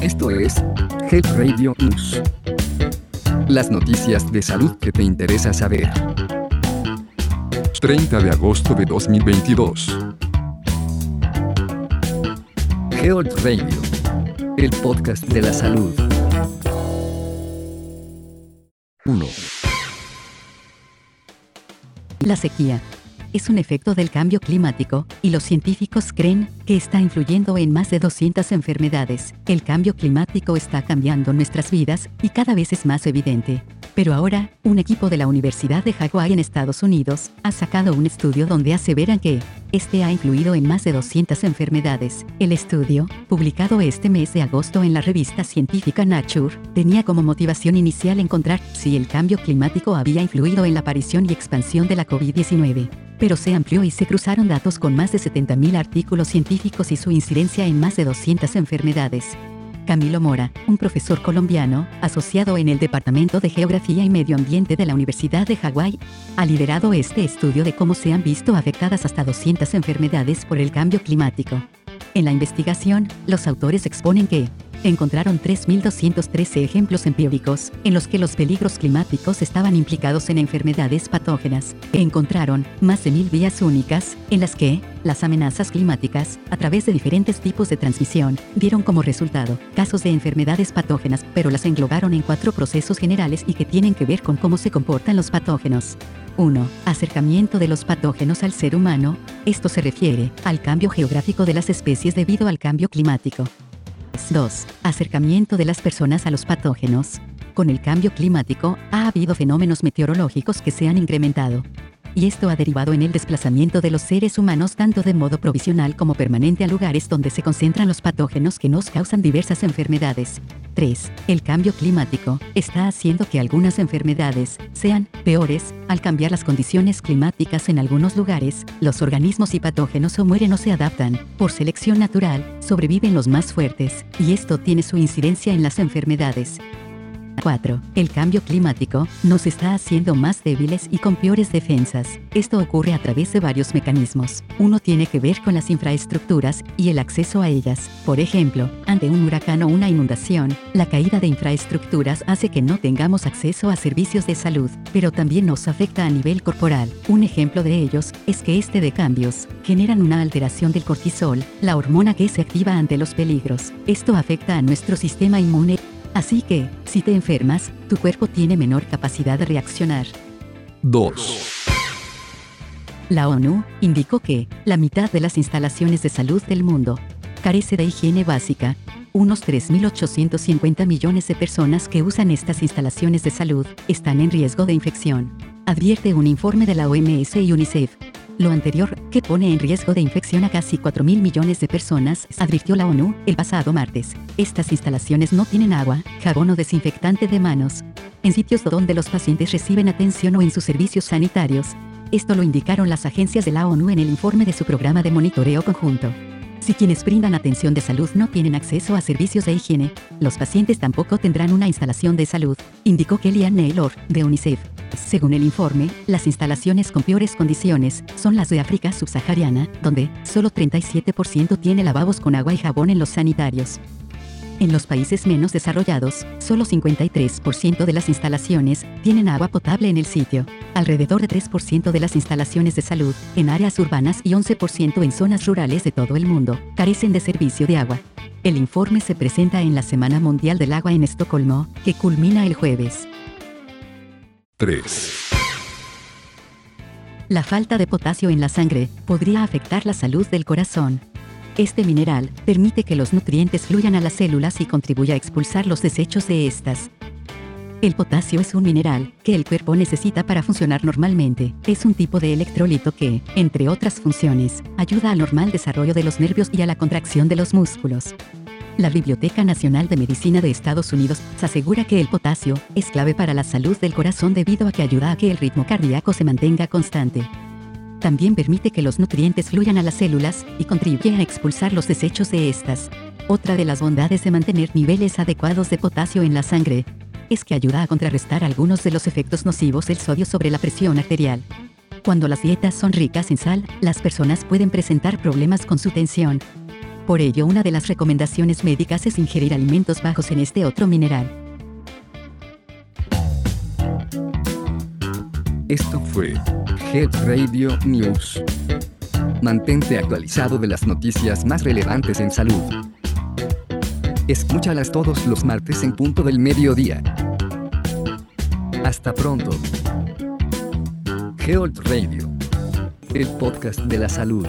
Esto es Health Radio News. Las noticias de salud que te interesa saber. 30 de agosto de 2022. Health Radio, el podcast de la salud. 1. La sequía es un efecto del cambio climático, y los científicos creen que está influyendo en más de 200 enfermedades. El cambio climático está cambiando nuestras vidas, y cada vez es más evidente. Pero ahora, un equipo de la Universidad de Hawái en Estados Unidos ha sacado un estudio donde aseveran que este ha influido en más de 200 enfermedades. El estudio, publicado este mes de agosto en la revista científica Nature, tenía como motivación inicial encontrar si el cambio climático había influido en la aparición y expansión de la COVID-19 pero se amplió y se cruzaron datos con más de 70.000 artículos científicos y su incidencia en más de 200 enfermedades. Camilo Mora, un profesor colombiano, asociado en el Departamento de Geografía y Medio Ambiente de la Universidad de Hawái, ha liderado este estudio de cómo se han visto afectadas hasta 200 enfermedades por el cambio climático. En la investigación, los autores exponen que, encontraron 3.213 ejemplos empíricos en los que los peligros climáticos estaban implicados en enfermedades patógenas. Encontraron más de mil vías únicas en las que las amenazas climáticas, a través de diferentes tipos de transmisión, dieron como resultado casos de enfermedades patógenas, pero las englobaron en cuatro procesos generales y que tienen que ver con cómo se comportan los patógenos. 1. Acercamiento de los patógenos al ser humano. Esto se refiere al cambio geográfico de las especies debido al cambio climático. 2. Acercamiento de las personas a los patógenos. Con el cambio climático, ha habido fenómenos meteorológicos que se han incrementado. Y esto ha derivado en el desplazamiento de los seres humanos tanto de modo provisional como permanente a lugares donde se concentran los patógenos que nos causan diversas enfermedades. 3. El cambio climático está haciendo que algunas enfermedades sean peores. Al cambiar las condiciones climáticas en algunos lugares, los organismos y patógenos o mueren o se adaptan. Por selección natural, sobreviven los más fuertes, y esto tiene su incidencia en las enfermedades. 4. El cambio climático nos está haciendo más débiles y con peores defensas. Esto ocurre a través de varios mecanismos. Uno tiene que ver con las infraestructuras y el acceso a ellas. Por ejemplo, ante un huracán o una inundación, la caída de infraestructuras hace que no tengamos acceso a servicios de salud, pero también nos afecta a nivel corporal. Un ejemplo de ellos es que este de cambios generan una alteración del cortisol, la hormona que se activa ante los peligros. Esto afecta a nuestro sistema inmune Así que, si te enfermas, tu cuerpo tiene menor capacidad de reaccionar. 2. La ONU indicó que la mitad de las instalaciones de salud del mundo carece de higiene básica. Unos 3.850 millones de personas que usan estas instalaciones de salud están en riesgo de infección. Advierte un informe de la OMS y UNICEF. Lo anterior, que pone en riesgo de infección a casi 4 mil millones de personas, advirtió la ONU el pasado martes. Estas instalaciones no tienen agua, jabón o desinfectante de manos. En sitios donde los pacientes reciben atención o en sus servicios sanitarios. Esto lo indicaron las agencias de la ONU en el informe de su programa de monitoreo conjunto. Si quienes brindan atención de salud no tienen acceso a servicios de higiene, los pacientes tampoco tendrán una instalación de salud, indicó Kellyanne Naylor, de UNICEF. Según el informe, las instalaciones con peores condiciones son las de África subsahariana, donde solo 37% tiene lavabos con agua y jabón en los sanitarios. En los países menos desarrollados, solo 53% de las instalaciones tienen agua potable en el sitio. Alrededor de 3% de las instalaciones de salud, en áreas urbanas y 11% en zonas rurales de todo el mundo, carecen de servicio de agua. El informe se presenta en la Semana Mundial del Agua en Estocolmo, que culmina el jueves. 3. La falta de potasio en la sangre podría afectar la salud del corazón. Este mineral permite que los nutrientes fluyan a las células y contribuya a expulsar los desechos de estas. El potasio es un mineral que el cuerpo necesita para funcionar normalmente. Es un tipo de electrolito que, entre otras funciones, ayuda al normal desarrollo de los nervios y a la contracción de los músculos. La Biblioteca Nacional de Medicina de Estados Unidos asegura que el potasio es clave para la salud del corazón debido a que ayuda a que el ritmo cardíaco se mantenga constante. También permite que los nutrientes fluyan a las células y contribuye a expulsar los desechos de estas. Otra de las bondades de mantener niveles adecuados de potasio en la sangre es que ayuda a contrarrestar algunos de los efectos nocivos del sodio sobre la presión arterial. Cuando las dietas son ricas en sal, las personas pueden presentar problemas con su tensión. Por ello, una de las recomendaciones médicas es ingerir alimentos bajos en este otro mineral. Esto fue Health Radio News. Mantente actualizado de las noticias más relevantes en salud. Escúchalas todos los martes en punto del mediodía. Hasta pronto. Health Radio. El podcast de la salud.